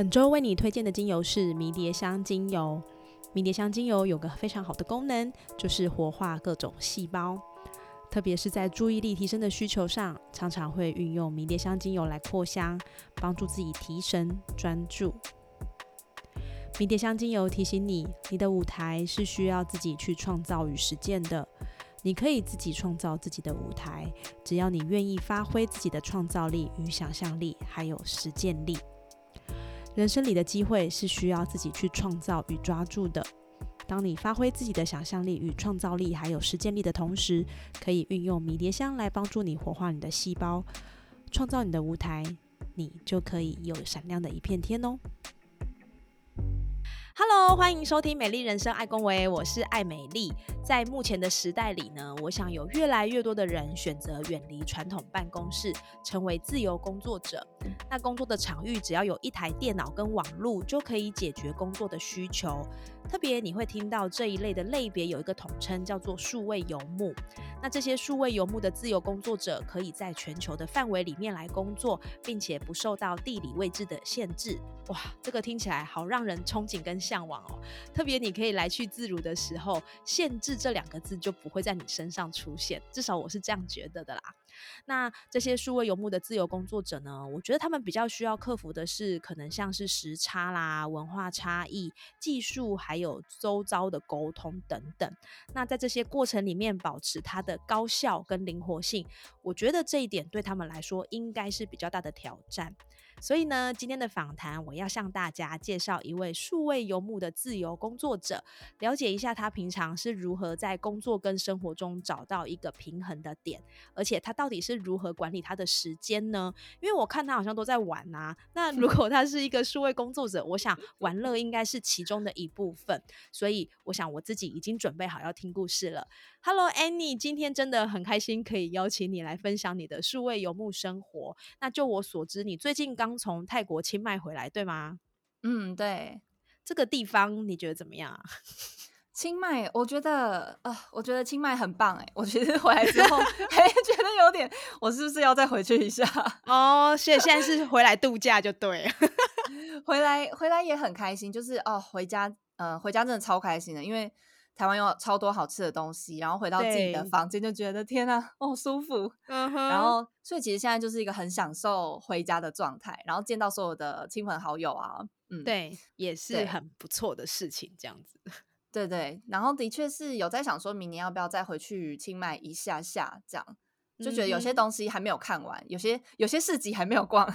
本周为你推荐的精油是迷迭香精油。迷迭香精油有个非常好的功能，就是活化各种细胞，特别是在注意力提升的需求上，常常会运用迷迭香精油来扩香，帮助自己提神专注。迷迭香精油提醒你，你的舞台是需要自己去创造与实践的。你可以自己创造自己的舞台，只要你愿意发挥自己的创造力与想象力，还有实践力。人生里的机会是需要自己去创造与抓住的。当你发挥自己的想象力与创造力，还有实践力的同时，可以运用迷迭香来帮助你活化你的细胞，创造你的舞台，你就可以有闪亮的一片天哦。Hello，欢迎收听《美丽人生》，爱公维，我是爱美丽。在目前的时代里呢，我想有越来越多的人选择远离传统办公室，成为自由工作者。那工作的场域只要有一台电脑跟网络，就可以解决工作的需求。特别你会听到这一类的类别有一个统称，叫做数位游牧。那这些数位游牧的自由工作者，可以在全球的范围里面来工作，并且不受到地理位置的限制。哇，这个听起来好让人憧憬跟向往哦。特别你可以来去自如的时候，限制这两个字就不会在你身上出现。至少我是这样觉得的啦。那这些数位游牧的自由工作者呢？我觉得他们比较需要克服的是，可能像是时差啦、文化差异、技术，还有周遭的沟通等等。那在这些过程里面，保持它的高效跟灵活性，我觉得这一点对他们来说应该是比较大的挑战。所以呢，今天的访谈我要向大家介绍一位数位游牧的自由工作者，了解一下他平常是如何在工作跟生活中找到一个平衡的点，而且他到底是如何管理他的时间呢？因为我看他好像都在玩啊。那如果他是一个数位工作者，我想玩乐应该是其中的一部分。所以我想我自己已经准备好要听故事了。Hello Annie，今天真的很开心可以邀请你来分享你的数位游牧生活。那就我所知，你最近刚刚从泰国清迈回来，对吗？嗯，对，这个地方你觉得怎么样啊？清迈，我觉得呃，我觉得清迈很棒哎。我其实回来之后还 觉得有点，我是不是要再回去一下？哦，所以现在是回来度假就对了，回来回来也很开心，就是哦，回家呃，回家真的超开心的，因为。台湾有超多好吃的东西，然后回到自己的房间就觉得天啊，哦舒服。然后所以其实现在就是一个很享受回家的状态，然后见到所有的亲朋好友啊，嗯，对，也是很不错的事情，这样子。对对，然后的确是有在想说明年要不要再回去清迈一下下这样。就觉得有些东西还没有看完，有些有些市集还没有逛，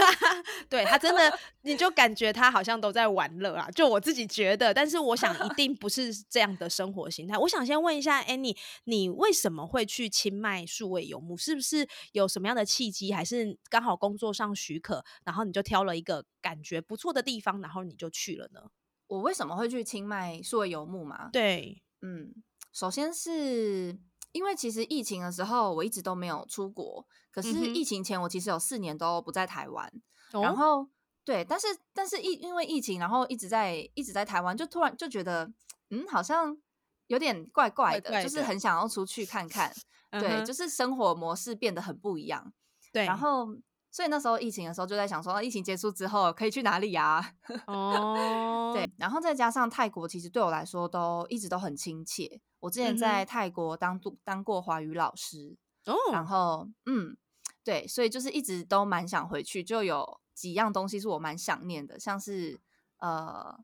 对他真的，你就感觉他好像都在玩乐啊。就我自己觉得，但是我想一定不是这样的生活形态。我想先问一下 Annie，你为什么会去清迈数位游牧？是不是有什么样的契机，还是刚好工作上许可，然后你就挑了一个感觉不错的地方，然后你就去了呢？我为什么会去清迈数位游牧嘛？对，嗯，首先是。因为其实疫情的时候，我一直都没有出国。可是疫情前，我其实有四年都不在台湾。然后，对，但是但是疫因为疫情，然后一直在一直在台湾，就突然就觉得，嗯，好像有点怪怪的，就是很想要出去看看。对，就是生活模式变得很不一样。对，然后。所以那时候疫情的时候就在想说，疫情结束之后可以去哪里呀？哦，对，然后再加上泰国，其实对我来说都一直都很亲切。我之前在泰国当当过华语老师，哦，然后嗯，对，所以就是一直都蛮想回去。就有几样东西是我蛮想念的，像是呃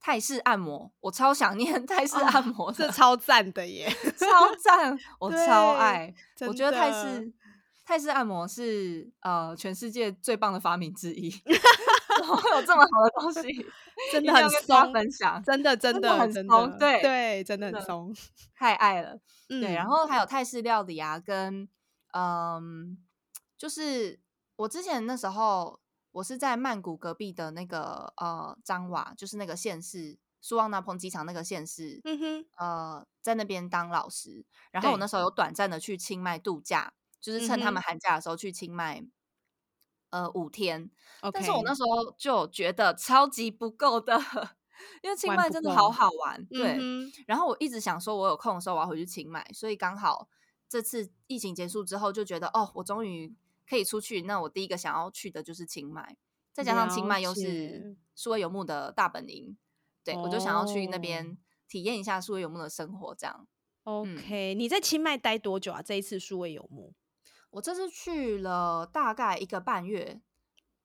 泰式按摩，我超想念 泰式按摩，这超赞的耶，超赞，我超爱，我觉得泰式。泰式按摩是呃全世界最棒的发明之一，怎么会有这么好的东西？真的很松，分享真的真的很松，对对，真的很松，太爱了。对，然后还有泰式料理啊，跟嗯，就是我之前那时候我是在曼谷隔壁的那个呃张瓦，就是那个县市苏旺纳蓬机场那个县市，嗯哼，呃，在那边当老师。然后我那时候有短暂的去清迈度假，就是趁他们寒假的时候去清迈，呃，五天。但是我那时候就觉得超级不够的。因为清迈真的好好玩，对。然后我一直想说，我有空的时候我要回去清迈，所以刚好这次疫情结束之后，就觉得哦，我终于可以出去。那我第一个想要去的就是清迈，再加上清迈又是数位游牧的大本营，对我就想要去那边体验一下数位游牧的生活。这样，OK？你在清迈待多久啊？这一次数位游牧，我这次去了大概一个半月，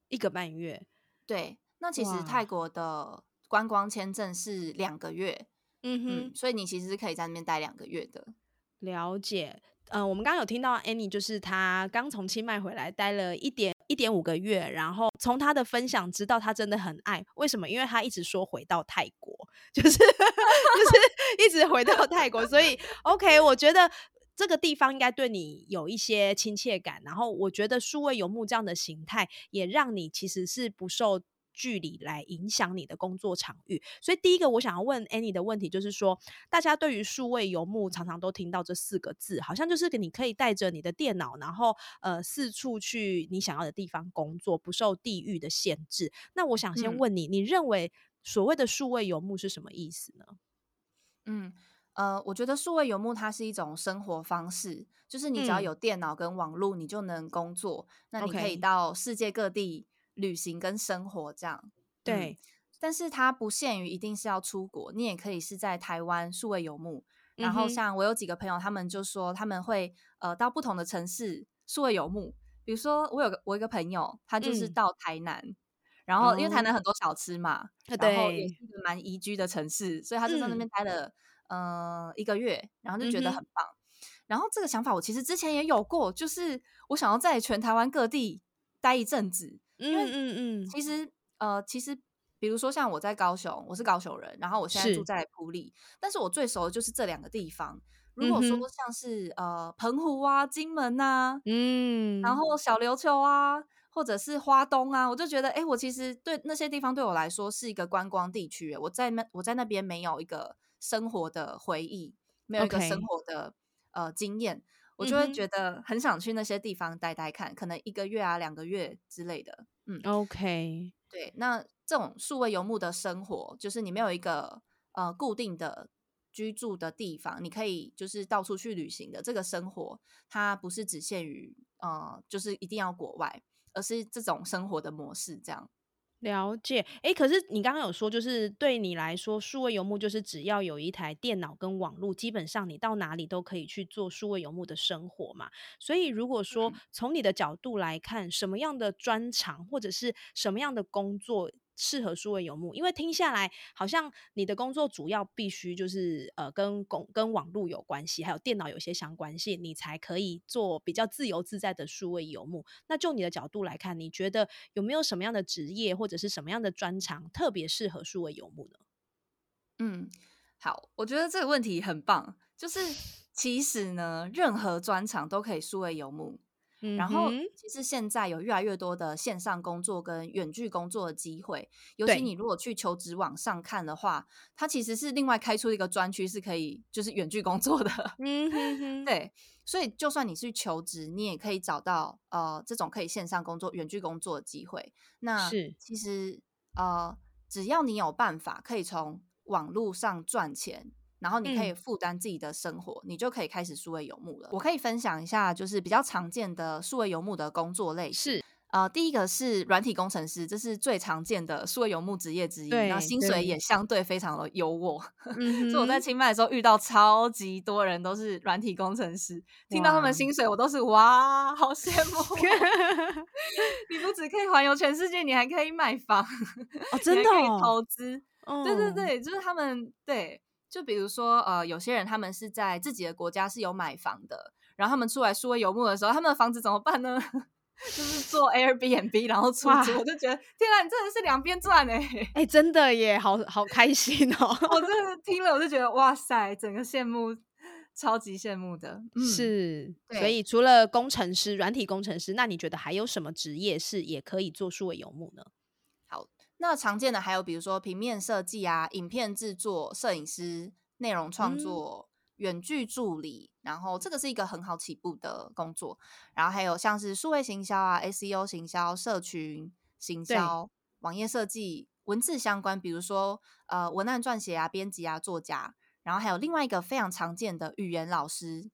一个半月。对，那其实泰国的。观光签证是两个月，嗯哼，所以你其实是可以在那边待两个月的。了解，嗯，我们刚刚有听到 Annie，就是她刚从清迈回来，待了一点一点五个月，然后从她的分享知道她真的很爱，为什么？因为她一直说回到泰国，就是 就是一直回到泰国，所以 OK，我觉得这个地方应该对你有一些亲切感，然后我觉得数位游牧这样的形态也让你其实是不受。距离来影响你的工作场域，所以第一个我想要问 Annie 的问题就是说，大家对于数位游牧常常都听到这四个字，好像就是你可以带着你的电脑，然后呃四处去你想要的地方工作，不受地域的限制。那我想先问你，你认为所谓的数位游牧是什么意思呢？嗯呃，我觉得数位游牧它是一种生活方式，就是你只要有电脑跟网络，你就能工作，那你可以到世界各地。旅行跟生活这样，对，但是它不限于一定是要出国，你也可以是在台湾数位游牧。然后像我有几个朋友，他们就说他们会呃到不同的城市数位游牧。比如说我有个我一个朋友，他就是到台南，然后因为台南很多小吃嘛，然后也是一个蛮宜居的城市，所以他就在那边待了呃一个月，然后就觉得很棒。然后这个想法我其实之前也有过，就是我想要在全台湾各地待一阵子。因为嗯嗯，其实呃，其实比如说像我在高雄，我是高雄人，然后我现在住在埔里，但是我最熟的就是这两个地方。如果说像是呃澎湖啊、金门呐，嗯，然后小琉球啊，或者是花东啊，我就觉得，哎，我其实对那些地方对我来说是一个观光地区，我在那我在那边没有一个生活的回忆，没有一个生活的呃经验。我就会觉得很想去那些地方待待看，可能一个月啊、两个月之类的。嗯，OK，对。那这种数位游牧的生活，就是你没有一个呃固定的居住的地方，你可以就是到处去旅行的这个生活，它不是只限于呃，就是一定要国外，而是这种生活的模式这样。了解，哎，可是你刚刚有说，就是对你来说，数位游牧就是只要有一台电脑跟网络，基本上你到哪里都可以去做数位游牧的生活嘛。所以，如果说从你的角度来看，什么样的专长或者是什么样的工作？适合数位游牧，因为听下来好像你的工作主要必须就是呃跟工跟网络有关系，还有电脑有些相关性，你才可以做比较自由自在的数位游牧。那就你的角度来看，你觉得有没有什么样的职业或者是什么样的专长特别适合数位游牧呢？嗯，好，我觉得这个问题很棒，就是其实呢，任何专长都可以数位游牧。然后，其实现在有越来越多的线上工作跟远距工作的机会，尤其你如果去求职网上看的话，它其实是另外开出一个专区，是可以就是远距工作的。嗯哼 哼，对，所以就算你是求职，你也可以找到呃这种可以线上工作、远距工作的机会。那是其实呃，只要你有办法可以从网络上赚钱。然后你可以负担自己的生活，你就可以开始数位游牧了。我可以分享一下，就是比较常见的数位游牧的工作类是呃，第一个是软体工程师，这是最常见的数位游牧职业之一，然后薪水也相对非常的优渥。所以我在清迈的时候遇到超级多人都是软体工程师，听到他们薪水，我都是哇，好羡慕！你不只可以环游全世界，你还可以买房哦，真的可以投资。对对对，就是他们对。就比如说，呃，有些人他们是在自己的国家是有买房的，然后他们出来数位游牧的时候，他们的房子怎么办呢？就是做 Airbnb，然后出租。我就觉得，天啊，你真的是两边赚哎！哎，真的耶，好好开心哦！我真的听了，我就觉得哇塞，整个羡慕，超级羡慕的。是，所以除了工程师、软体工程师，那你觉得还有什么职业是也可以做数位游牧呢？好，那常见的还有比如说平面设计啊、影片制作、摄影师、内容创作、远距助理，然后这个是一个很好起步的工作。然后还有像是数位行销啊、SEO 行销、社群行销、网页设计。文字相关，比如说呃文案撰写啊、编辑啊、作家，然后还有另外一个非常常见的语言老师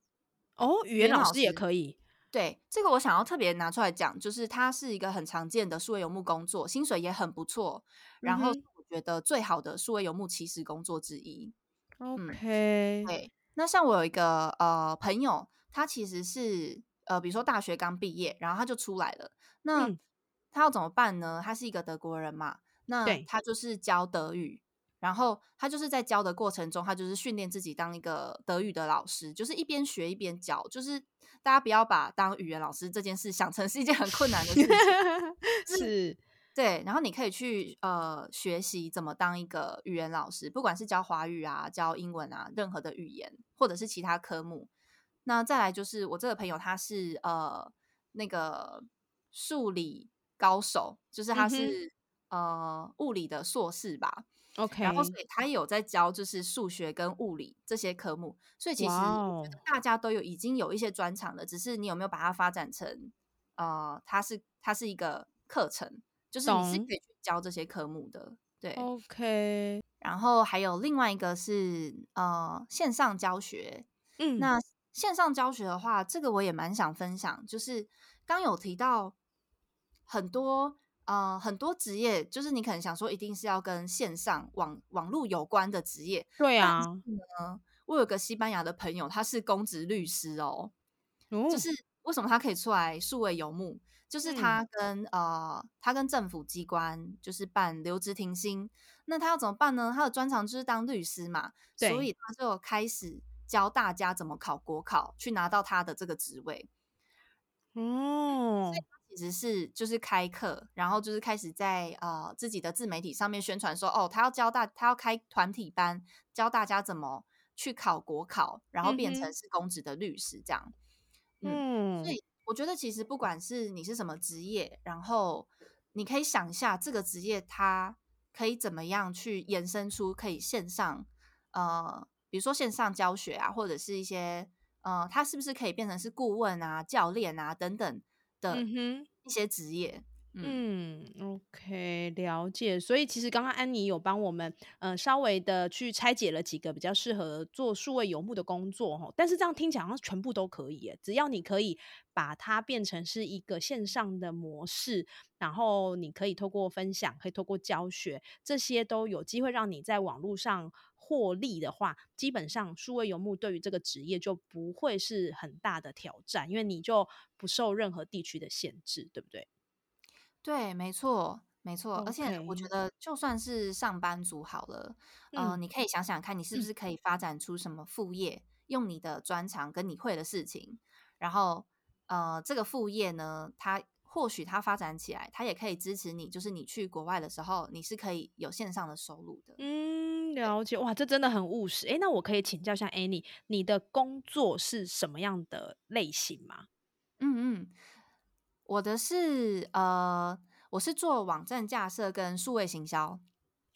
哦，语言老师也可以。对，这个我想要特别拿出来讲，就是它是一个很常见的数位游牧工作，薪水也很不错，然后我觉得最好的数位游牧其实工作之一。OK，对，那像我有一个呃朋友，他其实是呃比如说大学刚毕业，然后他就出来了，那他要怎么办呢？他是一个德国人嘛。那他就是教德语，然后他就是在教的过程中，他就是训练自己当一个德语的老师，就是一边学一边教。就是大家不要把当语言老师这件事想成是一件很困难的事情，是，对。然后你可以去呃学习怎么当一个语言老师，不管是教华语啊、教英文啊，任何的语言或者是其他科目。那再来就是我这个朋友，他是呃那个数理高手，就是他是。呃，物理的硕士吧，OK，然后所以他有在教，就是数学跟物理这些科目，所以其实我觉得大家都有已经有一些专长了，只是你有没有把它发展成呃，它是它是一个课程，就是你是可以去教这些科目的，对，OK。然后还有另外一个是呃线上教学，嗯，那线上教学的话，这个我也蛮想分享，就是刚有提到很多。呃，很多职业就是你可能想说，一定是要跟线上网网络有关的职业。对啊，我有个西班牙的朋友，他是公职律师哦。就是为什么他可以出来数位游牧？就是他跟呃，他跟政府机关就是办留职停薪，那他要怎么办呢？他的专长就是当律师嘛，所以他就开始教大家怎么考国考，去拿到他的这个职位。哦。其实是就是开课，然后就是开始在呃自己的自媒体上面宣传说，哦，他要教大，他要开团体班，教大家怎么去考国考，然后变成是公职的律师这样。嗯，所以我觉得其实不管是你是什么职业，然后你可以想一下这个职业它可以怎么样去延伸出可以线上呃，比如说线上教学啊，或者是一些呃，它是不是可以变成是顾问啊、教练啊等等。的一些职业，嗯，OK，了解。所以其实刚刚安妮有帮我们，呃，稍微的去拆解了几个比较适合做数位游牧的工作哈。但是这样听起来好像全部都可以，只要你可以把它变成是一个线上的模式，然后你可以透过分享，可以透过教学，这些都有机会让你在网络上。获利的话，基本上数位游牧对于这个职业就不会是很大的挑战，因为你就不受任何地区的限制，对不对？对，没错，没错。而且我觉得，就算是上班族好了，嗯，你可以想想看，你是不是可以发展出什么副业，用你的专长跟你会的事情，然后呃，这个副业呢，它或许它发展起来，它也可以支持你，就是你去国外的时候，你是可以有线上的收入的，嗯。了解哇，这真的很务实。哎，那我可以请教一下 Annie，你的工作是什么样的类型吗？嗯嗯，我的是呃，我是做网站架设跟数位行销。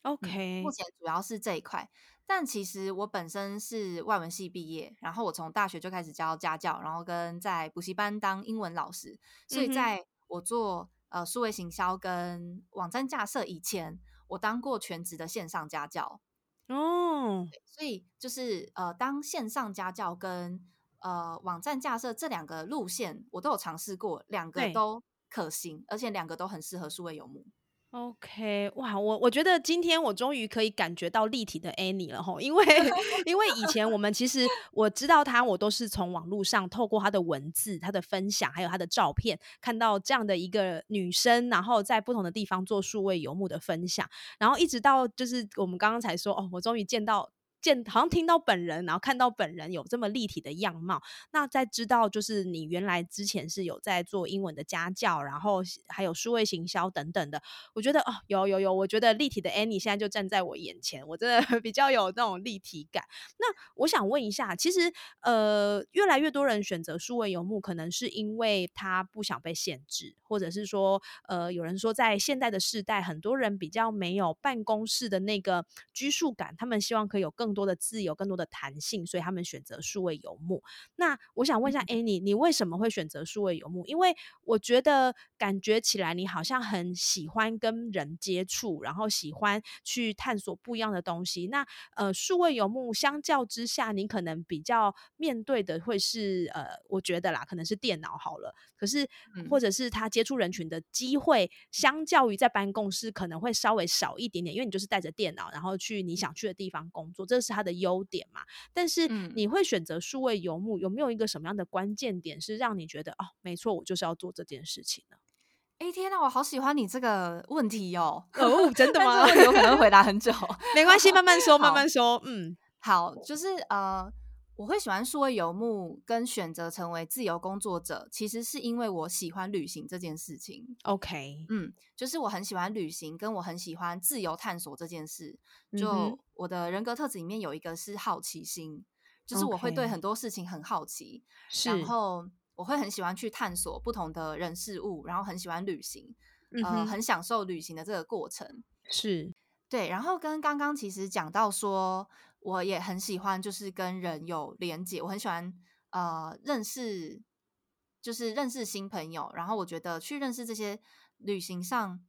OK，目前主要是这一块。但其实我本身是外文系毕业，然后我从大学就开始教家教，然后跟在补习班当英文老师。所以在我做呃数位行销跟网站架设以前，我当过全职的线上家教。哦，所以就是呃，当线上家教跟呃网站架设这两个路线，我都有尝试过，两个都可行，而且两个都很适合数位游牧。OK，哇，我我觉得今天我终于可以感觉到立体的 Annie 了吼，因为 因为以前我们其实我知道她，我都是从网络上透过她的文字、她的分享，还有她的照片，看到这样的一个女生，然后在不同的地方做数位游牧的分享，然后一直到就是我们刚刚才说哦，我终于见到。见好像听到本人，然后看到本人有这么立体的样貌，那再知道就是你原来之前是有在做英文的家教，然后还有数位行销等等的，我觉得哦，有有有，我觉得立体的 Annie 现在就站在我眼前，我真的 比较有那种立体感。那我想问一下，其实呃，越来越多人选择数位游牧，可能是因为他不想被限制，或者是说呃，有人说在现在的世代，很多人比较没有办公室的那个拘束感，他们希望可以有更更多的自由，更多的弹性，所以他们选择数位游牧。那我想问一下，Annie，你为什么会选择数位游牧？因为我觉得感觉起来你好像很喜欢跟人接触，然后喜欢去探索不一样的东西。那呃，数位游牧相较之下，你可能比较面对的会是呃，我觉得啦，可能是电脑好了。可是或者是他接触人群的机会，相较于在办公室可能会稍微少一点点，因为你就是带着电脑，然后去你想去的地方工作。这这是它的优点嘛？但是你会选择数位游牧，有没有一个什么样的关键点是让你觉得哦，没错，我就是要做这件事情呢？哎天呐，我好喜欢你这个问题哦！哦，真的 吗？有可能回答很久，没关系，慢慢说，慢慢说。嗯，好，就是呃。我会喜欢数位游牧，跟选择成为自由工作者，其实是因为我喜欢旅行这件事情。OK，嗯，就是我很喜欢旅行，跟我很喜欢自由探索这件事。就我的人格特质里面有一个是好奇心，就是我会对很多事情很好奇，然后我会很喜欢去探索不同的人事物，然后很喜欢旅行，呃，很享受旅行的这个过程。是对，然后跟刚刚其实讲到说。我也很喜欢，就是跟人有连接。我很喜欢呃认识，就是认识新朋友。然后我觉得去认识这些旅行上，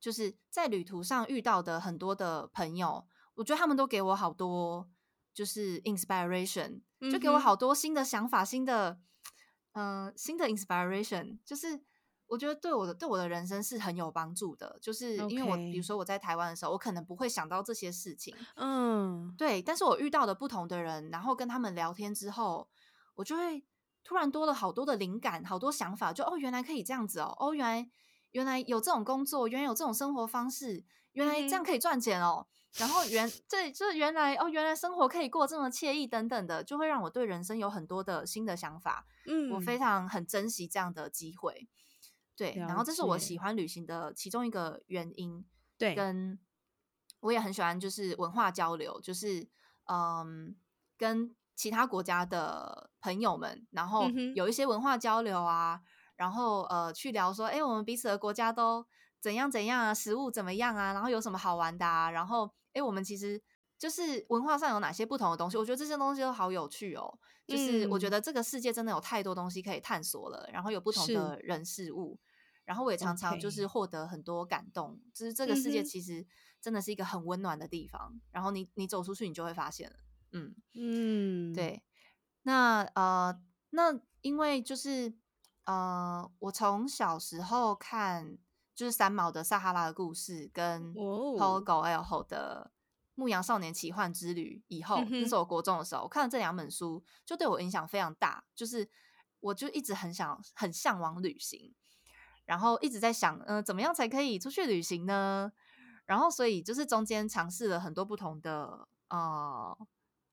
就是在旅途上遇到的很多的朋友，我觉得他们都给我好多就是 inspiration，就给我好多新的想法，新的嗯新的 inspiration，就是。我觉得对我的对我的人生是很有帮助的，就是因为我比如说我在台湾的时候，我可能不会想到这些事情，嗯，对。但是我遇到的不同的人，然后跟他们聊天之后，我就会突然多了好多的灵感，好多想法，就哦，原来可以这样子哦，哦，原来原来有这种工作，原来有这种生活方式，原来这样可以赚钱哦。然后原这这原来哦，原来生活可以过这么惬意等等的，就会让我对人生有很多的新的想法。嗯，我非常很珍惜这样的机会。对，然后这是我喜欢旅行的其中一个原因。对，跟我也很喜欢，就是文化交流，就是嗯，跟其他国家的朋友们，然后有一些文化交流啊，然后呃，去聊说，哎，我们彼此的国家都怎样怎样啊，食物怎么样啊，然后有什么好玩的啊，然后哎，我们其实就是文化上有哪些不同的东西，我觉得这些东西都好有趣哦。就是我觉得这个世界真的有太多东西可以探索了，然后有不同的人事物。然后我也常常就是获得很多感动，就是这个世界其实真的是一个很温暖的地方。然后你你走出去，你就会发现了，嗯嗯，对。那呃，那因为就是呃，我从小时候看就是三毛的《撒哈拉的故事》跟 Paul Goel 的《牧羊少年奇幻之旅》以后，那是我国中的时候，我看了这两本书，就对我影响非常大。就是我就一直很想很向往旅行。然后一直在想，嗯，怎么样才可以出去旅行呢？然后所以就是中间尝试了很多不同的呃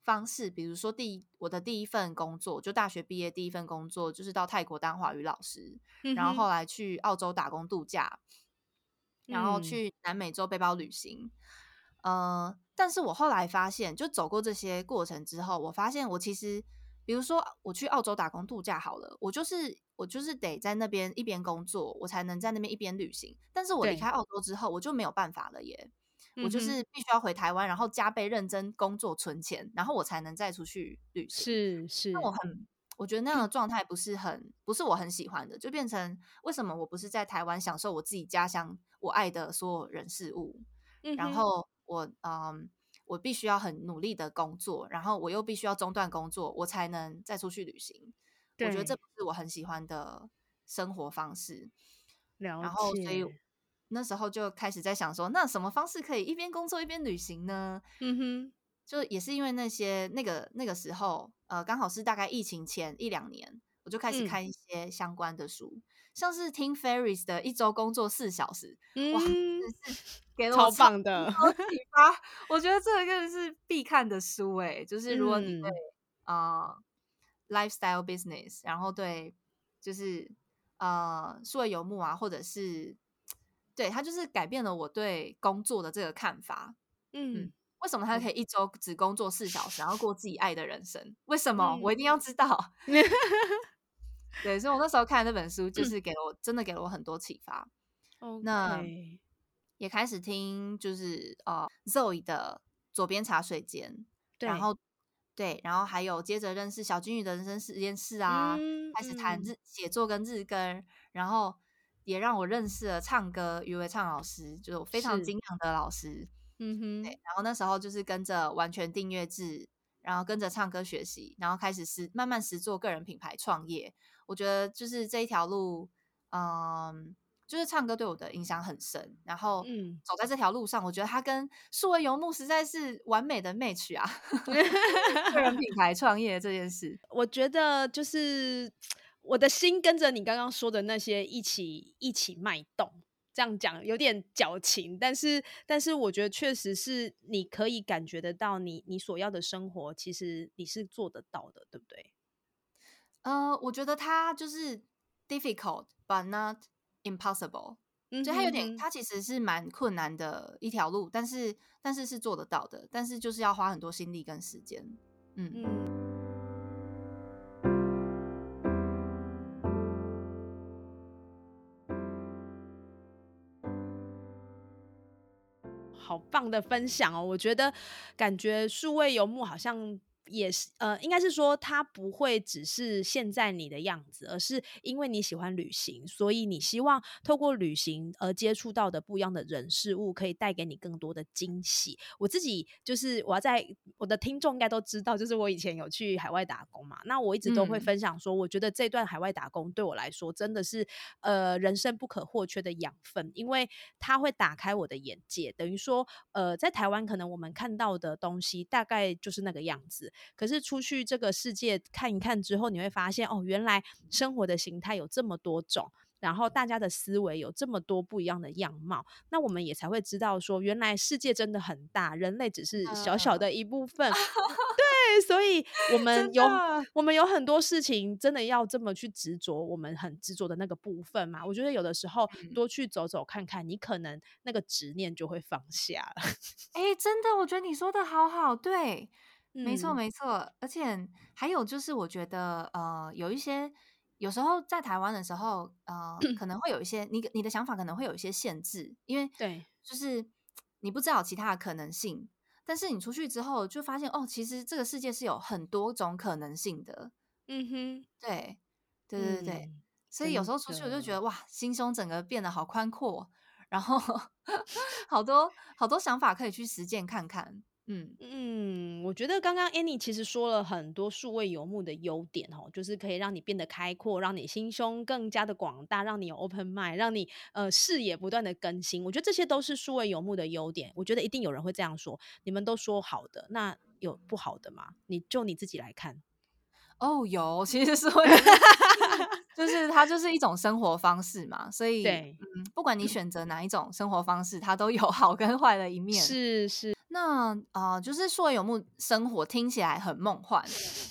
方式，比如说第我的第一份工作，就大学毕业第一份工作就是到泰国当华语老师，然后后来去澳洲打工度假，然后去南美洲背包旅行。呃，但是我后来发现，就走过这些过程之后，我发现我其实。比如说，我去澳洲打工度假好了，我就是我就是得在那边一边工作，我才能在那边一边旅行。但是我离开澳洲之后，我就没有办法了耶，我就是必须要回台湾，然后加倍认真工作存钱，然后我才能再出去旅行。是是，那我很我觉得那样的状态不是很不是我很喜欢的，就变成为什么我不是在台湾享受我自己家乡我爱的所有人事物，然后我嗯。我必须要很努力的工作，然后我又必须要中断工作，我才能再出去旅行。我觉得这不是我很喜欢的生活方式。然后，所以那时候就开始在想说，那什么方式可以一边工作一边旅行呢？嗯哼，就也是因为那些那个那个时候，呃，刚好是大概疫情前一两年，我就开始看一些相关的书，像是听 Ferris 的一周工作四小时，哇，真是给了超棒的 启发。我觉得这个真的是必看的书哎，就是如果你对啊 lifestyle business，然后对就是呃数位游牧啊，或者是对他就是改变了我对工作的这个看法。嗯，为什么他可以一周只工作四小时，然后过自己爱的人生？为什么？我一定要知道。对，所以我那时候看那本书，就是给了我真的给了我很多启发。那也开始听，就是呃，Zoe 的左边茶水间，然后对，然后还有接着认识小金鱼的人生实验室啊，开始谈日。写作跟日更，然后也让我认识了唱歌余伟畅老师，就是我非常敬仰的老师。嗯哼，对，然后那时候就是跟着完全订阅制，然后跟着唱歌学习，然后开始实慢慢实做个人品牌创业。我觉得就是这一条路，嗯，就是唱歌对我的影响很深。然后，嗯，走在这条路上，我觉得它跟数位游牧实在是完美的 match 啊！个人品牌创业这件事，我觉得就是 我的心跟着你刚刚说的那些一起一起脉动。这样讲有点矫情，但是但是我觉得确实是你可以感觉得到，你你所要的生活，其实你是做得到的，对不对？呃，我觉得它就是 difficult but not impossible，就它有点，它其实是蛮困难的一条路，但是但是是做得到的，但是就是要花很多心力跟时间，嗯。好棒的分享哦！我觉得感觉数位游牧好像。也是呃，应该是说它不会只是现在你的样子，而是因为你喜欢旅行，所以你希望透过旅行而接触到的不一样的人事物，可以带给你更多的惊喜。我自己就是我要在我的听众应该都知道，就是我以前有去海外打工嘛，那我一直都会分享说，我觉得这段海外打工对我来说真的是呃人生不可或缺的养分，因为它会打开我的眼界。等于说呃，在台湾可能我们看到的东西大概就是那个样子。可是出去这个世界看一看之后，你会发现哦，原来生活的形态有这么多种，然后大家的思维有这么多不一样的样貌，那我们也才会知道说，原来世界真的很大，人类只是小小的一部分。对，所以我们有我们有很多事情真的要这么去执着，我们很执着的那个部分嘛。我觉得有的时候多去走走看看，你可能那个执念就会放下了。哎，真的，我觉得你说的好好，对。没错，没错，而且还有就是，我觉得呃，有一些有时候在台湾的时候，呃，可能会有一些你你的想法可能会有一些限制，因为对，就是你不知道其他的可能性，但是你出去之后就发现哦，其实这个世界是有很多种可能性的。嗯哼，对，对对对对，所以有时候出去我就觉得哇，心胸整个变得好宽阔，然后 好多好多想法可以去实践看看。嗯嗯，我觉得刚刚 Annie 其实说了很多数位游牧的优点哦，就是可以让你变得开阔，让你心胸更加的广大，让你有 open mind，让你呃视野不断的更新。我觉得这些都是数位游牧的优点。我觉得一定有人会这样说，你们都说好的，那有不好的吗？你就你自己来看。哦，有，其实是会，就是它就是一种生活方式嘛，所以嗯，不管你选择哪一种生活方式，它都有好跟坏的一面。是是。那啊，就是说游牧生活听起来很梦幻，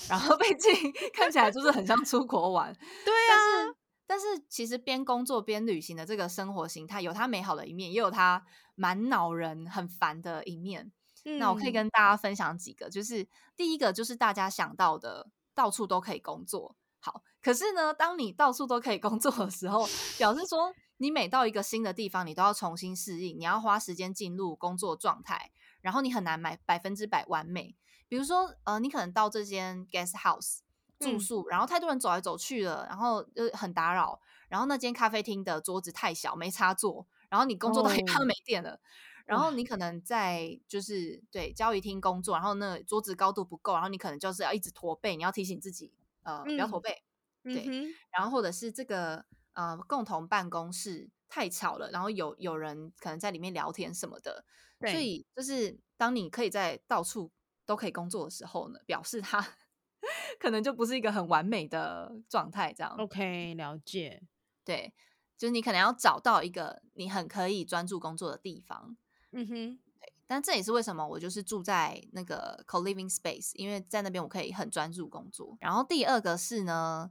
然后 毕竟看起来就是很像出国玩。对啊，但是其实边工作边旅行的这个生活形态，有它美好的一面，也有它蛮恼人、很烦的一面。那我可以跟大家分享几个，就是第一个就是大家想到的，到处都可以工作。好，可是呢，当你到处都可以工作的时候，表示说你每到一个新的地方，你都要重新适应，你要花时间进入工作状态。然后你很难买百分之百完美，比如说，呃，你可能到这间 guest house 住宿，然后太多人走来走去了，然后就很打扰，然后那间咖啡厅的桌子太小，没插座，然后你工作到一半没电了，然后你可能在就是对交易厅工作，然后那桌子高度不够，然后你可能就是要一直驼背，你要提醒自己，呃，不要驼背，对，然后或者是这个呃共同办公室太吵了，然后有有人可能在里面聊天什么的。所以，就是当你可以在到处都可以工作的时候呢，表示他 可能就不是一个很完美的状态。这样，OK，了解。对，就是你可能要找到一个你很可以专注工作的地方。嗯哼，对。但这也是为什么我就是住在那个 co living space，因为在那边我可以很专注工作。然后第二个是呢，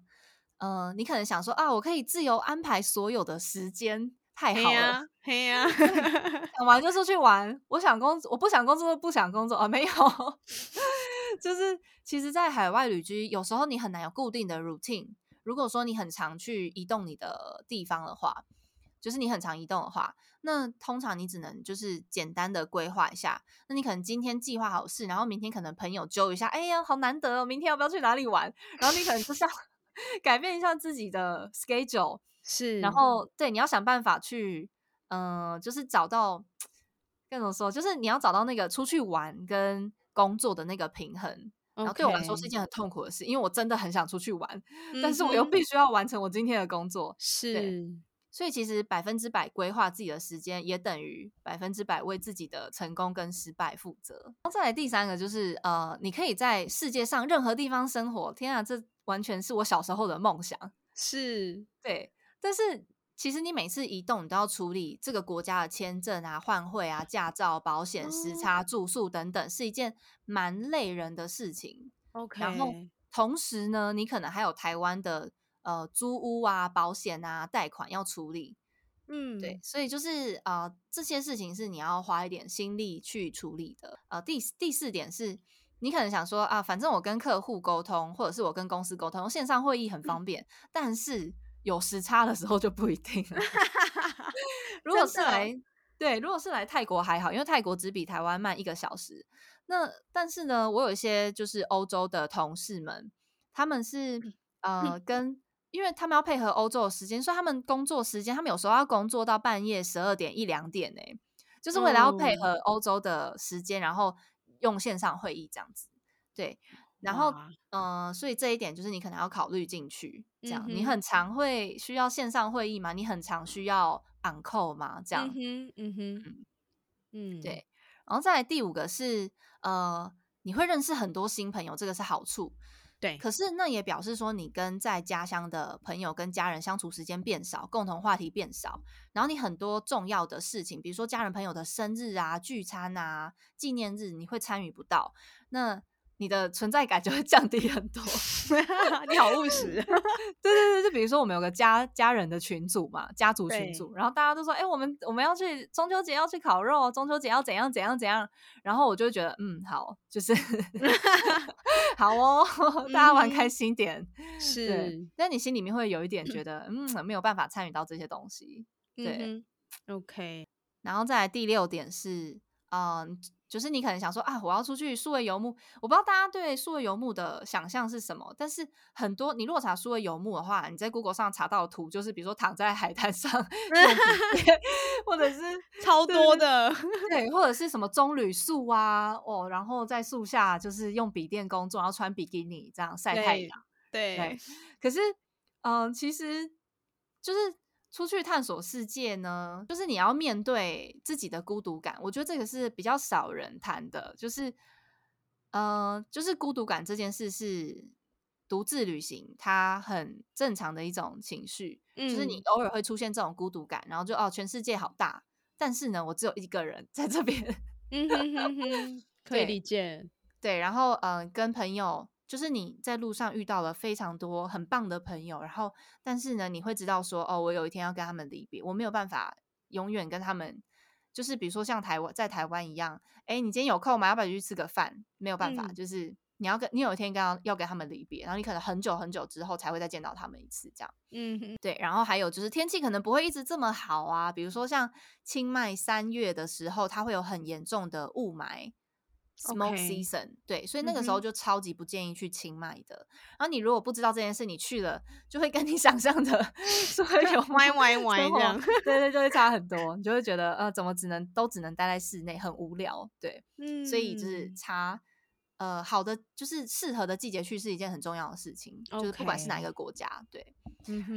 呃，你可能想说啊，我可以自由安排所有的时间，太好了，嘿呀，想玩就出去玩，我想工作，我不想工作就不想工作啊，没有。就是，其实，在海外旅居，有时候你很难有固定的 routine。如果说你很常去移动你的地方的话，就是你很常移动的话，那通常你只能就是简单的规划一下。那你可能今天计划好事，然后明天可能朋友揪一下，哎呀，好难得哦，明天要不要去哪里玩？然后你可能就是要 改变一下自己的 schedule，是，然后对，你要想办法去，嗯，就是找到，该怎么说，就是你要找到那个出去玩跟。工作的那个平衡，然后对我来说是一件很痛苦的事，因为我真的很想出去玩，但是我又必须要完成我今天的工作。是，所以其实百分之百规划自己的时间，也等于百分之百为自己的成功跟失败负责。然后再来第三个就是，呃，你可以在世界上任何地方生活。天啊，这完全是我小时候的梦想。是对，但是。其实你每次移动，你都要处理这个国家的签证啊、换汇啊、驾照、保险、时差、住宿等等，是一件蛮累人的事情。OK，然后同时呢，你可能还有台湾的呃租屋啊、保险啊、贷款要处理。嗯，对，所以就是呃这些事情是你要花一点心力去处理的。呃，第第四点是，你可能想说啊，反正我跟客户沟通，或者是我跟公司沟通，线上会议很方便，但是。有时差的时候就不一定了。如果是来对，如果是来泰国还好，因为泰国只比台湾慢一个小时。那但是呢，我有一些就是欧洲的同事们，他们是呃跟，因为他们要配合欧洲的时间，所以他们工作时间，他们有时候要工作到半夜十二点一两点呢，就是为了要配合欧洲的时间，然后用线上会议这样子。对。然后，嗯，所以这一点就是你可能要考虑进去，这样你很常会需要线上会议嘛？你很常需要 on call 吗？这样，嗯哼，嗯，对。然后再来第五个是，呃，你会认识很多新朋友，这个是好处，对。可是那也表示说，你跟在家乡的朋友跟家人相处时间变少，共同话题变少，然后你很多重要的事情，比如说家人朋友的生日啊、聚餐啊、纪念日，你会参与不到。那你的存在感就会降低很多。你好务实。对对对，就比如说我们有个家家人的群组嘛，家族群组，然后大家都说，哎，我们我们要去中秋节要去烤肉，中秋节要怎样怎样怎样，然后我就觉得，嗯，好，就是 好哦，大家玩开心点。是，但你心里面会有一点觉得，嗯，没有办法参与到这些东西。对，OK。然后再来第六点是，嗯。就是你可能想说啊，我要出去数位游牧，我不知道大家对数位游牧的想象是什么。但是很多你如果查数位游牧的话，你在 Google 上查到的图，就是比如说躺在海滩上，或者是 超多的，对，或者是什么棕榈树啊，哦，然后在树下就是用笔电工作，然后穿比基尼这样晒太阳。对，可是嗯，其实就是。出去探索世界呢，就是你要面对自己的孤独感。我觉得这个是比较少人谈的，就是，呃，就是孤独感这件事是独自旅行，它很正常的一种情绪。就是你偶尔会出现这种孤独感，然后就哦，全世界好大，但是呢，我只有一个人在这边。嗯哼哼哼，可以理解。对，然后嗯，跟朋友。就是你在路上遇到了非常多很棒的朋友，然后但是呢，你会知道说，哦，我有一天要跟他们离别，我没有办法永远跟他们，就是比如说像台湾在台湾一样，哎，你今天有空吗？要不要去吃个饭？没有办法，就是你要跟你有一天刚要跟他们离别，然后你可能很久很久之后才会再见到他们一次，这样，嗯，对。然后还有就是天气可能不会一直这么好啊，比如说像清迈三月的时候，它会有很严重的雾霾。Smoke season，对，所以那个时候就超级不建议去清迈的。然后你如果不知道这件事，你去了就会跟你 想象的 会有歪歪歪这样，对对，就会差很多。你就会觉得呃，怎么只能都只能待在室内，很无聊。对，嗯，所以就是差呃好的，就是适合的季节去是一件很重要的事情，就是不管是哪一个国家，对。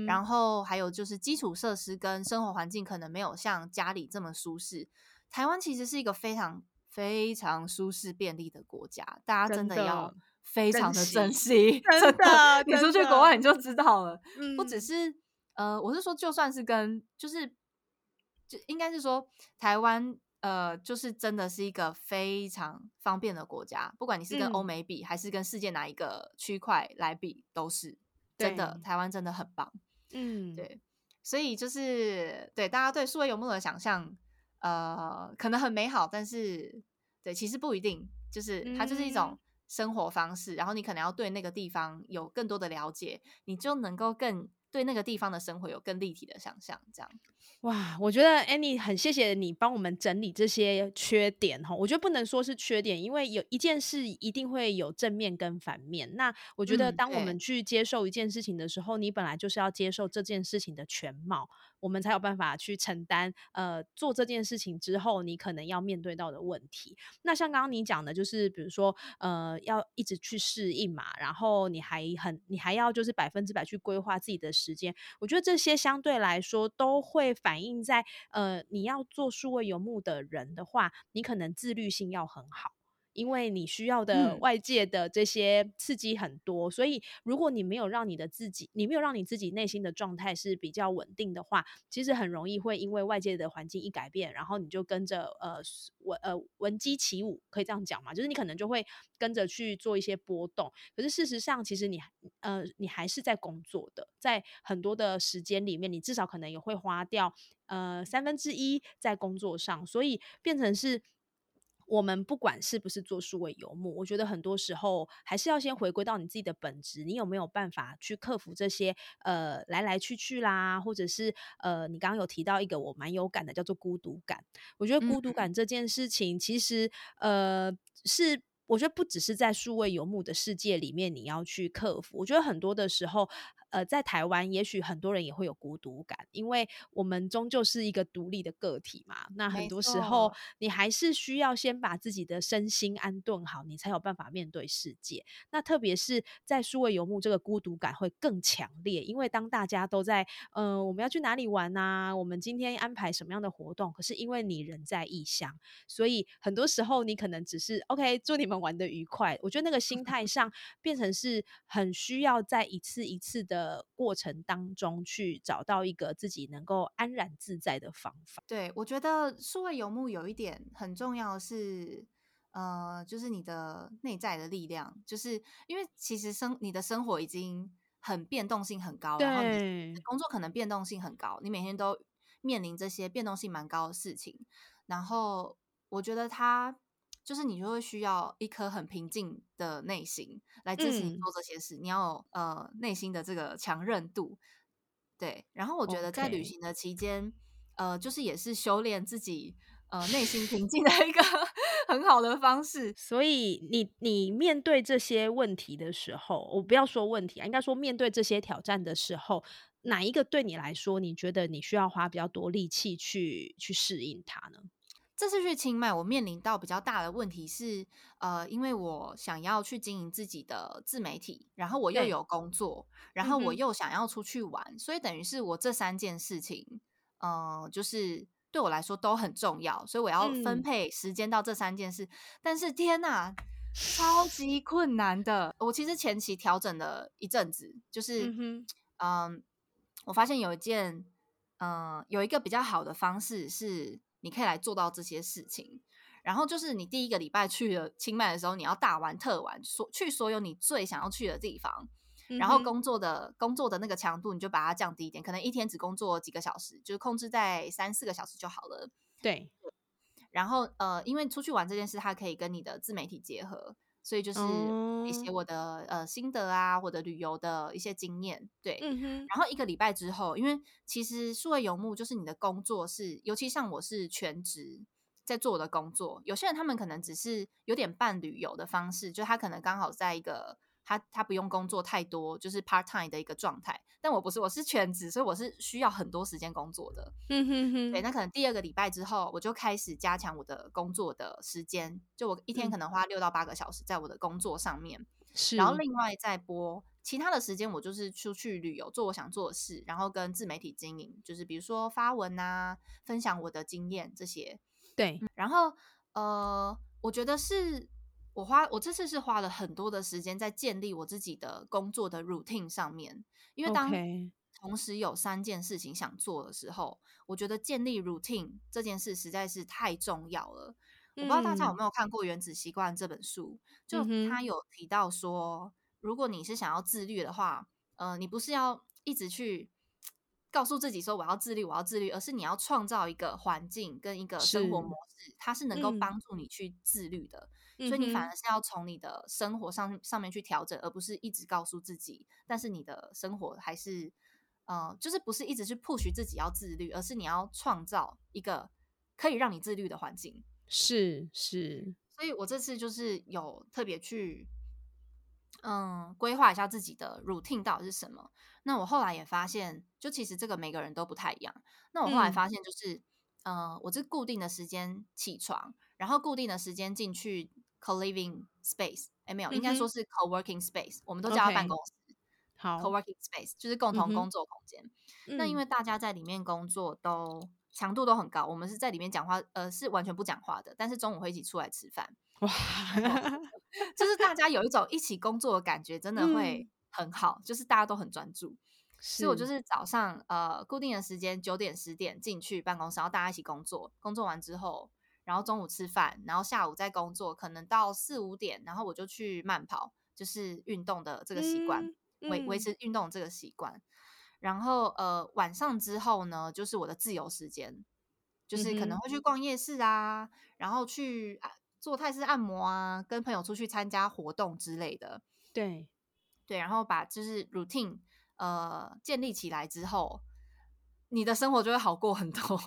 然后还有就是基础设施跟生活环境可能没有像家里这么舒适。台湾其实是一个非常。非常舒适便利的国家，大家真的要非常的珍惜。真的，你出去国外你就知道了。不只是呃，我是说，就算是跟就是，就应该是说台湾，呃，就是真的是一个非常方便的国家，不管你是跟欧美比，还是跟世界哪一个区块来比，都是真的。台湾真的很棒，嗯，对。所以就是对大家对数位游牧的想象，呃，可能很美好，但是对，其实不一定，就是它就是一种生活方式。然后你可能要对那个地方有更多的了解，你就能够更对那个地方的生活有更立体的想象，这样。哇，我觉得 Annie 很谢谢你帮我们整理这些缺点哈。我觉得不能说是缺点，因为有一件事一定会有正面跟反面。那我觉得当我们去接受一件事情的时候，你本来就是要接受这件事情的全貌。我们才有办法去承担，呃，做这件事情之后，你可能要面对到的问题。那像刚刚你讲的，就是比如说，呃，要一直去适应嘛，然后你还很，你还要就是百分之百去规划自己的时间。我觉得这些相对来说都会反映在，呃，你要做数位游牧的人的话，你可能自律性要很好。因为你需要的外界的这些刺激很多，所以如果你没有让你的自己，你没有让你自己内心的状态是比较稳定的话，其实很容易会因为外界的环境一改变，然后你就跟着呃闻呃闻鸡起舞，可以这样讲嘛？就是你可能就会跟着去做一些波动。可是事实上，其实你呃你还是在工作的，在很多的时间里面，你至少可能也会花掉呃三分之一在工作上，所以变成是。我们不管是不是做数位游牧，我觉得很多时候还是要先回归到你自己的本质。你有没有办法去克服这些呃来来去去啦，或者是呃你刚刚有提到一个我蛮有感的，叫做孤独感。我觉得孤独感这件事情，其实呃是。我觉得不只是在数位游牧的世界里面，你要去克服。我觉得很多的时候，呃，在台湾，也许很多人也会有孤独感，因为我们终究是一个独立的个体嘛。那很多时候，你还是需要先把自己的身心安顿好，你才有办法面对世界。那特别是在数位游牧，这个孤独感会更强烈，因为当大家都在，嗯，我们要去哪里玩啊？我们今天安排什么样的活动？可是因为你人在异乡，所以很多时候你可能只是 OK，祝你们。玩的愉快，我觉得那个心态上变成是很需要在一次一次的过程当中去找到一个自己能够安然自在的方法。对，我觉得数位游牧有一点很重要是，呃，就是你的内在的力量，就是因为其实生你的生活已经很变动性很高，然后你工作可能变动性很高，你每天都面临这些变动性蛮高的事情，然后我觉得他。就是你就会需要一颗很平静的内心来支持你做这些事，你要呃内心的这个强韧度，对。然后我觉得在旅行的期间，呃，就是也是修炼自己呃内心平静的一个 很好的方式。所以你你面对这些问题的时候，我不要说问题啊，应该说面对这些挑战的时候，哪一个对你来说，你觉得你需要花比较多力气去去适应它呢？这次去清迈，我面临到比较大的问题是，呃，因为我想要去经营自己的自媒体，然后我又有工作，然后我又想要出去玩，所以等于是我这三件事情，嗯，就是对我来说都很重要，所以我要分配时间到这三件事。但是天呐，超级困难的！我其实前期调整了一阵子，就是，嗯，我发现有一件，嗯，有一个比较好的方式是。你可以来做到这些事情，然后就是你第一个礼拜去了清迈的时候，你要大玩特玩，所去所有你最想要去的地方，然后工作的工作的那个强度你就把它降低一点，可能一天只工作几个小时，就是控制在三四个小时就好了。对，然后呃，因为出去玩这件事，它可以跟你的自媒体结合。所以就是一些我的呃心得啊，或者旅游的一些经验，对。然后一个礼拜之后，因为其实数位游牧就是你的工作是，尤其像我是全职在做我的工作，有些人他们可能只是有点半旅游的方式，就他可能刚好在一个。他他不用工作太多，就是 part time 的一个状态。但我不是，我是全职，所以我是需要很多时间工作的。嗯哼哼。对，那可能第二个礼拜之后，我就开始加强我的工作的时间，就我一天可能花六到八个小时在我的工作上面。是。然后另外再播其他的时间，我就是出去旅游，做我想做的事，然后跟自媒体经营，就是比如说发文啊，分享我的经验这些。对。然后呃，我觉得是。我花我这次是花了很多的时间在建立我自己的工作的 routine 上面，因为当同时有三件事情想做的时候，我觉得建立 routine 这件事实在是太重要了。我不知道大家有没有看过《原子习惯》这本书，就他有提到说，如果你是想要自律的话，呃，你不是要一直去告诉自己说我要自律，我要自律，而是你要创造一个环境跟一个生活模式，它是能够帮助你去自律的。所以你反而是要从你的生活上上面去调整，而不是一直告诉自己，但是你的生活还是，呃，就是不是一直去 push 自己要自律，而是你要创造一个可以让你自律的环境。是是，所以我这次就是有特别去，嗯，规划一下自己的 routine 到底是什么。那我后来也发现，就其实这个每个人都不太一样。那我后来发现，就是，呃，我这固定的时间起床，然后固定的时间进去。Co-living space，哎，没有，应该说是 co-working space，我们都叫它办公室。好，co-working space 就是共同工作空间。那因为大家在里面工作都强度都很高，我们是在里面讲话，呃，是完全不讲话的，但是中午会一起出来吃饭。哇，就是大家有一种一起工作的感觉，真的会很好，就是大家都很专注。所以我就是早上呃固定的时间九点十点进去办公室，然后大家一起工作，工作完之后。然后中午吃饭，然后下午再工作，可能到四五点，然后我就去慢跑，就是运动的这个习惯，维维持运动这个习惯。然后呃晚上之后呢，就是我的自由时间，就是可能会去逛夜市啊，然后去做泰式按摩啊，跟朋友出去参加活动之类的。对对，然后把就是 routine 呃建立起来之后，你的生活就会好过很多。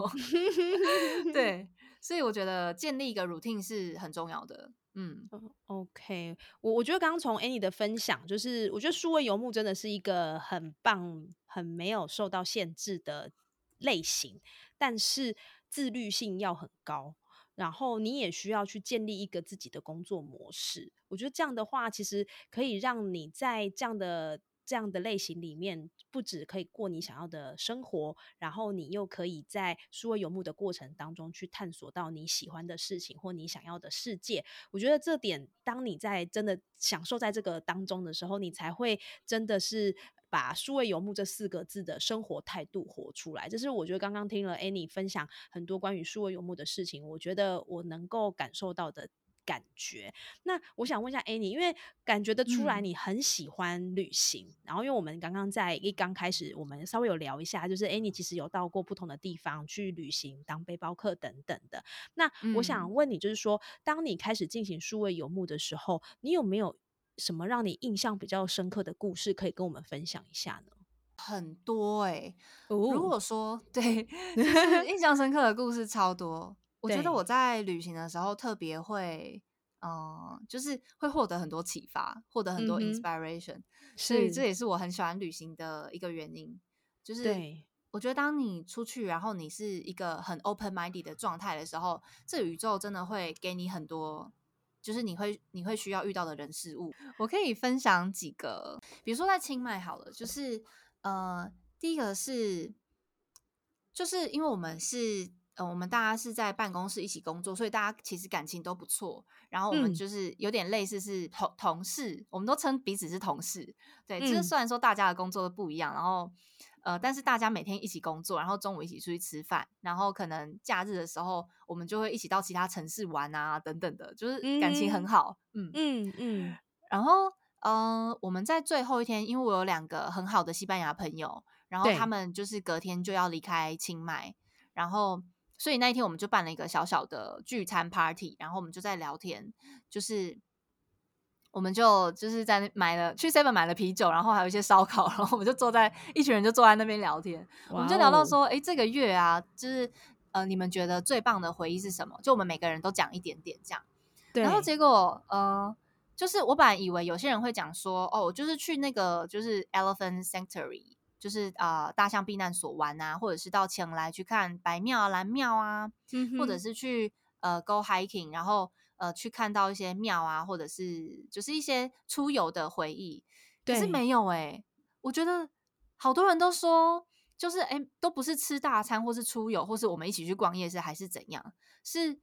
对。所以我觉得建立一个 routine 是很重要的。嗯，OK，我我觉得刚刚从 Annie 的分享，就是我觉得数位游牧真的是一个很棒、很没有受到限制的类型，但是自律性要很高，然后你也需要去建立一个自己的工作模式。我觉得这样的话，其实可以让你在这样的。这样的类型里面，不止可以过你想要的生活，然后你又可以在数位游牧的过程当中去探索到你喜欢的事情或你想要的世界。我觉得这点，当你在真的享受在这个当中的时候，你才会真的是把数位游牧这四个字的生活态度活出来。这是我觉得刚刚听了 Annie 分享很多关于数位游牧的事情，我觉得我能够感受到的。感觉，那我想问一下 Annie，因为感觉得出来你很喜欢旅行，然后因为我们刚刚在一刚开始，我们稍微有聊一下，就是 Annie 其实有到过不同的地方去旅行，当背包客等等的。那我想问你，就是说，当你开始进行数位游牧的时候，你有没有什么让你印象比较深刻的故事可以跟我们分享一下呢？很多哎，如果说对，印象深刻的故事超多。我觉得我在旅行的时候特别会，嗯，就是会获得很多启发，获得很多 inspiration，所以这也是我很喜欢旅行的一个原因。就是我觉得当你出去，然后你是一个很 open minded 的状态的时候，这宇宙真的会给你很多，就是你会你会需要遇到的人事物。我可以分享几个，比如说在清迈好了，就是呃，第一个是，就是因为我们是。呃，我们大家是在办公室一起工作，所以大家其实感情都不错。然后我们就是有点类似是同同事，我们都称彼此是同事。对，就是虽然说大家的工作都不一样，然后呃，但是大家每天一起工作，然后中午一起出去吃饭，然后可能假日的时候，我们就会一起到其他城市玩啊，等等的，就是感情很好。嗯嗯嗯。然后呃，我们在最后一天，因为我有两个很好的西班牙朋友，然后他们就是隔天就要离开清迈，然后。所以那一天我们就办了一个小小的聚餐 party，然后我们就在聊天，就是我们就就是在买了去 seven 买了啤酒，然后还有一些烧烤，然后我们就坐在一群人就坐在那边聊天，我们就聊到说，哎，这个月啊，就是呃，你们觉得最棒的回忆是什么？就我们每个人都讲一点点这样，然后结果呃，就是我本来以为有些人会讲说，哦，就是去那个就是 elephant sanctuary。就是啊，大象避难所玩啊，或者是到前来去看白庙、蓝庙啊，或者是去呃 go hiking，然后呃去看到一些庙啊，或者是就是一些出游的回忆。可是没有哎，我觉得好多人都说，就是哎，都不是吃大餐，或是出游，或是我们一起去逛夜市，还是怎样？是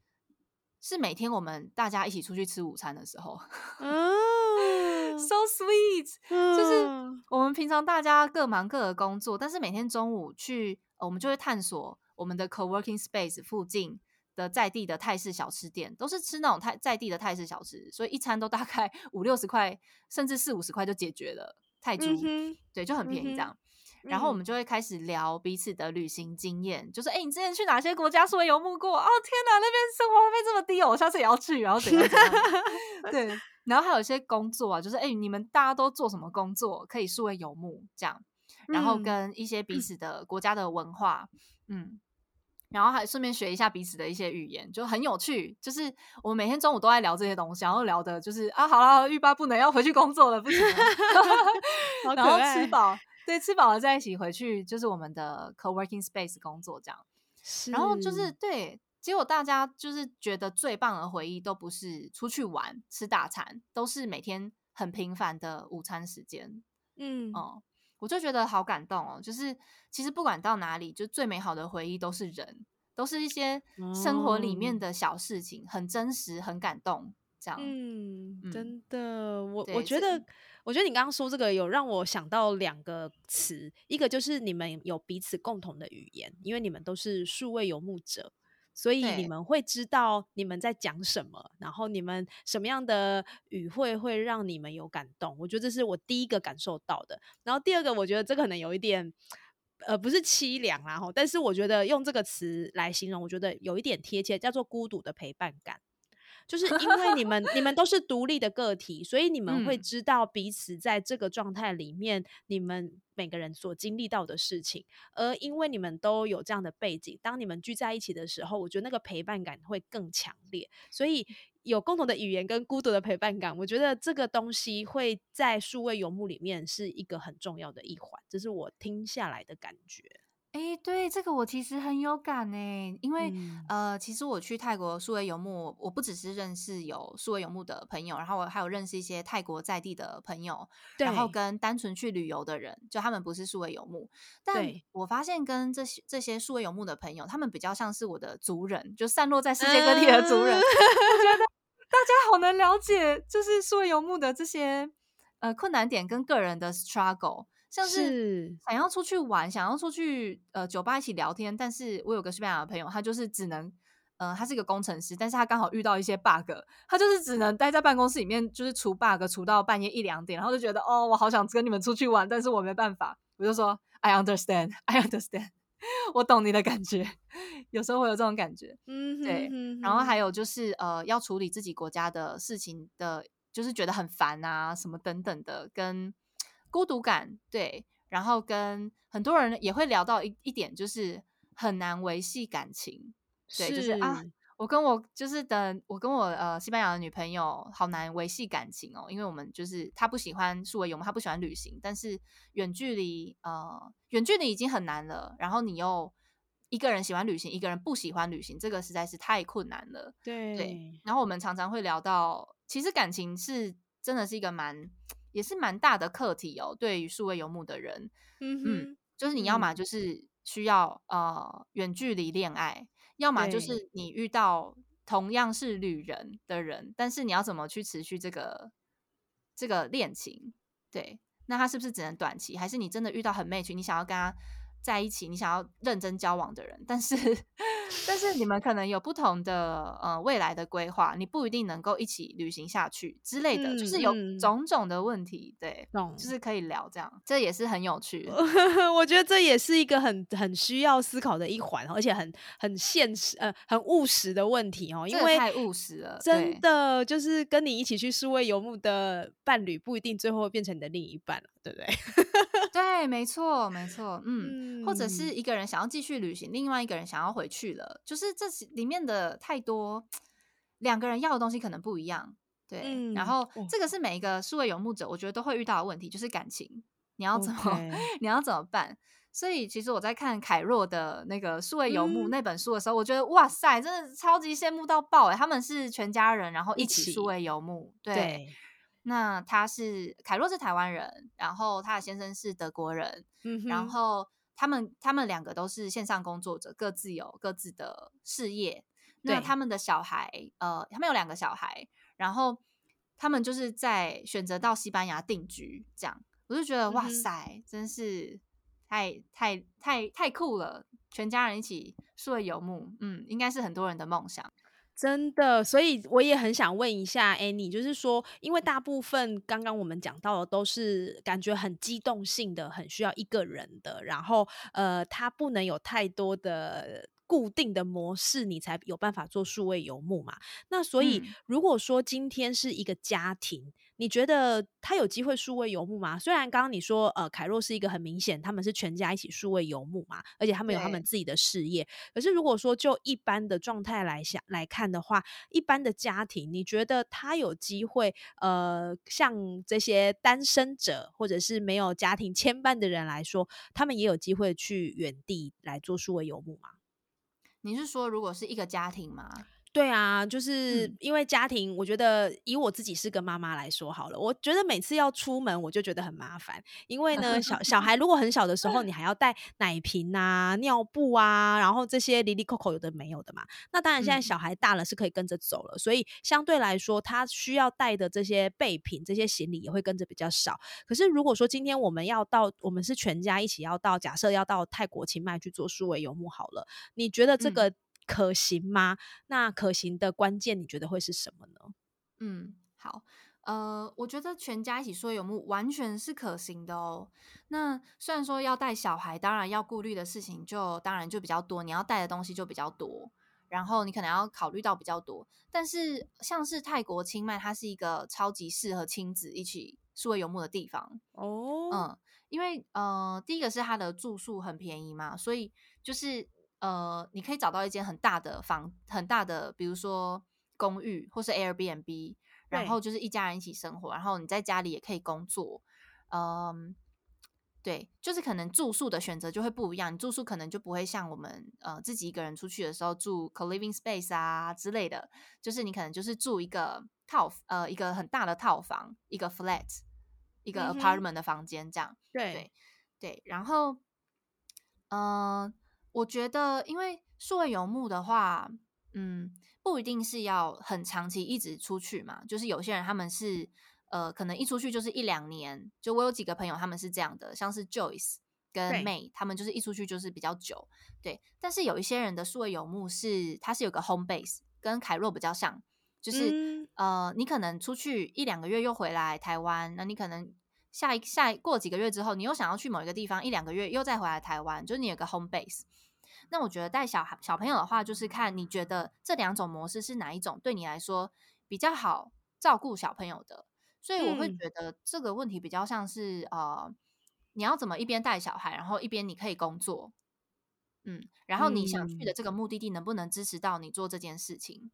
是每天我们大家一起出去吃午餐的时候。嗯。So sweet。就是我们平常大家各忙各的工作，但是每天中午去，我们就会探索我们的 co-working space 附近的在地的泰式小吃店，都是吃那种泰在地的泰式小吃，所以一餐都大概五六十块，甚至四五十块就解决了泰铢，对，就很便宜这样。然后我们就会开始聊彼此的旅行经验，就是哎，你之前去哪些国家是游牧过？哦，天哪，那边生活费这么低哦，我下次也要去，然后怎样怎样？对，然后还有一些工作啊，就是哎，你们大家都做什么工作可以数位游牧这样？然后跟一些彼此的国家的文化，嗯，然后还顺便学一下彼此的一些语言，就很有趣。就是我们每天中午都在聊这些东西，然后聊的就是啊，好了，欲罢不能，要回去工作了，不行，然后吃饱。对，吃饱了在一起回去，就是我们的 co-working space 工作这样。然后就是对，结果大家就是觉得最棒的回忆都不是出去玩吃大餐，都是每天很平凡的午餐时间。嗯哦，我就觉得好感动哦。就是其实不管到哪里，就最美好的回忆都是人，都是一些生活里面的小事情，很真实，很感动。这样，嗯，真的，我我觉得。我觉得你刚刚说这个有让我想到两个词，一个就是你们有彼此共同的语言，因为你们都是数位游牧者，所以你们会知道你们在讲什么，然后你们什么样的语汇会让你们有感动。我觉得这是我第一个感受到的。然后第二个，我觉得这可能有一点，呃，不是凄凉啦，哈，但是我觉得用这个词来形容，我觉得有一点贴切，叫做孤独的陪伴感。就是因为你们 你们都是独立的个体，所以你们会知道彼此在这个状态里面，你们每个人所经历到的事情。而因为你们都有这样的背景，当你们聚在一起的时候，我觉得那个陪伴感会更强烈。所以有共同的语言跟孤独的陪伴感，我觉得这个东西会在数位游牧里面是一个很重要的一环。这是我听下来的感觉。哎，对这个我其实很有感呢，因为呃，其实我去泰国数位游牧，我不只是认识有数位游牧的朋友，然后我还有认识一些泰国在地的朋友，然后跟单纯去旅游的人，就他们不是数位游牧，但我发现跟这些这些数位游牧的朋友，他们比较像是我的族人，就散落在世界各地的族人，我觉得大家好能了解，就是数位游牧的这些呃困难点跟个人的 struggle。像是想要出去玩，想要出去呃酒吧一起聊天，但是我有个西班牙的朋友，他就是只能，嗯，他是一个工程师，但是他刚好遇到一些 bug，他就是只能待在办公室里面，就是除 bug 除到半夜一两点，然后就觉得哦，我好想跟你们出去玩，但是我没办法，我就说 I understand, I understand，我懂你的感觉，有时候会有这种感觉，嗯，对，然后还有就是呃要处理自己国家的事情的，就是觉得很烦啊什么等等的，跟。孤独感，对，然后跟很多人也会聊到一一点，就是很难维系感情，对，就是啊，我跟我就是等我跟我呃西班牙的女朋友好难维系感情哦，因为我们就是她不喜欢数位游牧，他不喜欢旅行，但是远距离呃远距离已经很难了，然后你又一个人喜欢旅行，一个人不喜欢旅行，这个实在是太困难了，对，然后我们常常会聊到，其实感情是真的是一个蛮。也是蛮大的课题哦，对于数位游牧的人，嗯嗯，就是你要么就是需要呃远距离恋爱，要么就是你遇到同样是旅人的人，但是你要怎么去持续这个这个恋情？对，那他是不是只能短期？还是你真的遇到很 match，你想要跟他？在一起，你想要认真交往的人，但是，但是你们可能有不同的呃未来的规划，你不一定能够一起旅行下去之类的，就是有种种的问题，对，就是。可以聊这样，这也是很有趣。我觉得这也是一个很很需要思考的一环，而且很很现实呃很务实的问题哦，因为太务实了，真的就是跟你一起去数位游牧的伴侣，不一定最后会变成你的另一半了，对不对？对，没错，没错，嗯，或者是一个人想要继续旅行，另外一个人想要回去了，就是这里面的太多，两个人要的东西可能不一样，对，然后这个是每一个数位游牧者，我觉得都会遇到的问题，就是感情，你要怎么，你要怎么办？所以其实我在看凯若的那个数位游牧那本书的时候，我觉得哇塞，真的超级羡慕到爆哎，他们是全家人，然后一起数位游牧，对。那他是凯若是台湾人，然后他的先生是德国人，嗯，然后他们他们两个都是线上工作者，各自有各自的事业。那他们的小孩，呃，他们有两个小孩，然后他们就是在选择到西班牙定居，这样我就觉得哇塞，真是太太太太酷了！全家人一起数位游牧，嗯，应该是很多人的梦想。真的，所以我也很想问一下 Annie，就是说，因为大部分刚刚我们讲到的都是感觉很机动性的，很需要一个人的，然后呃，它不能有太多的。固定的模式，你才有办法做数位游牧嘛？那所以，如果说今天是一个家庭，你觉得他有机会数位游牧吗？虽然刚刚你说，呃，凯若是一个很明显，他们是全家一起数位游牧嘛，而且他们有他们自己的事业。可是，如果说就一般的状态来想来看的话，一般的家庭，你觉得他有机会，呃，像这些单身者或者是没有家庭牵绊的人来说，他们也有机会去原地来做数位游牧吗？你是说，如果是一个家庭吗？对啊，就是因为家庭，我觉得以我自己是个妈妈来说好了，我觉得每次要出门我就觉得很麻烦，因为呢，小小孩如果很小的时候，你 还要带奶瓶啊、尿布啊，然后这些里里扣扣有的没有的嘛。那当然，现在小孩大了是可以跟着走了，所以相对来说，他需要带的这些备品、这些行李也会跟着比较少。可是如果说今天我们要到，我们是全家一起要到，假设要到泰国清迈去做数位游牧好了，你觉得这个？可行吗？那可行的关键，你觉得会是什么呢？嗯，好，呃，我觉得全家一起说游牧完全是可行的哦。那虽然说要带小孩，当然要顾虑的事情就当然就比较多，你要带的东西就比较多，然后你可能要考虑到比较多。但是像是泰国清迈，它是一个超级适合亲子一起数位游牧的地方哦。嗯，因为呃，第一个是它的住宿很便宜嘛，所以就是。呃，你可以找到一间很大的房，很大的，比如说公寓或是 Airbnb，然后就是一家人一起生活，然后你在家里也可以工作。嗯，对，就是可能住宿的选择就会不一样，你住宿可能就不会像我们呃自己一个人出去的时候住 co-living space 啊之类的，就是你可能就是住一个套呃一个很大的套房，一个 flat，一个 apartment 的房间这样。对对，然后嗯。我觉得，因为数位游牧的话，嗯，不一定是要很长期一直出去嘛。就是有些人他们是，呃，可能一出去就是一两年。就我有几个朋友，他们是这样的，像是 Joyce 跟 May，他们就是一出去就是比较久。对，但是有一些人的数位游牧是，他是有个 home base，跟凯若比较像，就是呃，你可能出去一两个月又回来台湾，那你可能下一下过几个月之后，你又想要去某一个地方一两个月又再回来台湾，就是你有个 home base。那我觉得带小孩小朋友的话，就是看你觉得这两种模式是哪一种对你来说比较好照顾小朋友的。所以我会觉得这个问题比较像是呃，你要怎么一边带小孩，然后一边你可以工作，嗯，然后你想去的这个目的地能不能支持到你做这件事情？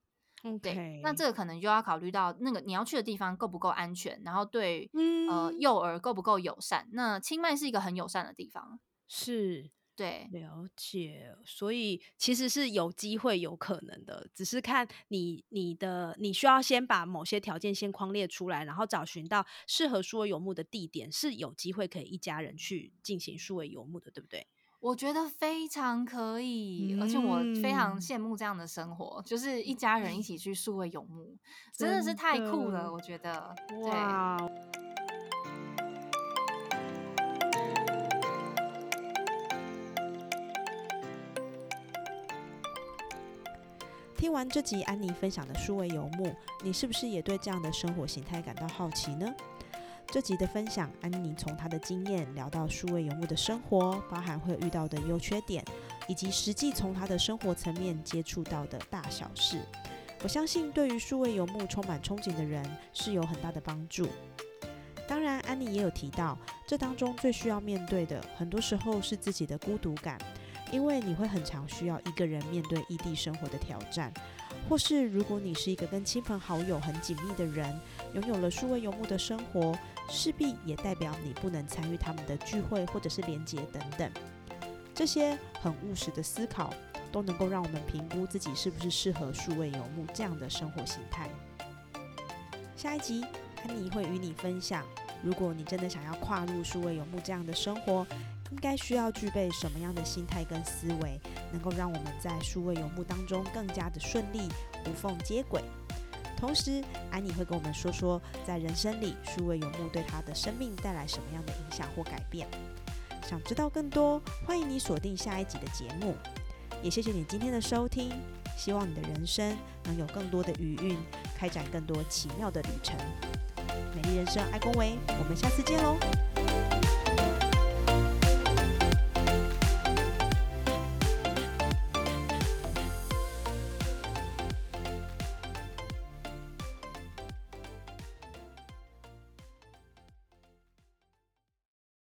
对，那这个可能就要考虑到那个你要去的地方够不够安全，然后对呃幼儿够不够友善。那清迈是一个很友善的地方，是。对，了解，所以其实是有机会、有可能的，只是看你、你的，你需要先把某些条件先框列出来，然后找寻到适合数位游牧的地点，是有机会可以一家人去进行数位游牧的，对不对？我觉得非常可以，而且我非常羡慕这样的生活，就是一家人一起去数位游牧，真的是太酷了，我觉得，哇。听完这集安妮分享的数位游牧，你是不是也对这样的生活形态感到好奇呢？这集的分享，安妮从她的经验聊到数位游牧的生活，包含会遇到的优缺点，以及实际从她的生活层面接触到的大小事。我相信对于数位游牧充满憧憬的人是有很大的帮助。当然，安妮也有提到，这当中最需要面对的，很多时候是自己的孤独感。因为你会很常需要一个人面对异地生活的挑战，或是如果你是一个跟亲朋好友很紧密的人，拥有了数位游牧的生活，势必也代表你不能参与他们的聚会或者是连结等等。这些很务实的思考，都能够让我们评估自己是不是适合数位游牧这样的生活形态。下一集，安妮会与你分享，如果你真的想要跨入数位游牧这样的生活。应该需要具备什么样的心态跟思维，能够让我们在数位游牧当中更加的顺利，无缝接轨？同时，安妮会跟我们说说，在人生里，数位游牧对她的生命带来什么样的影响或改变。想知道更多，欢迎你锁定下一集的节目。也谢谢你今天的收听，希望你的人生能有更多的余韵，开展更多奇妙的旅程。美丽人生，爱恭维，我们下次见喽。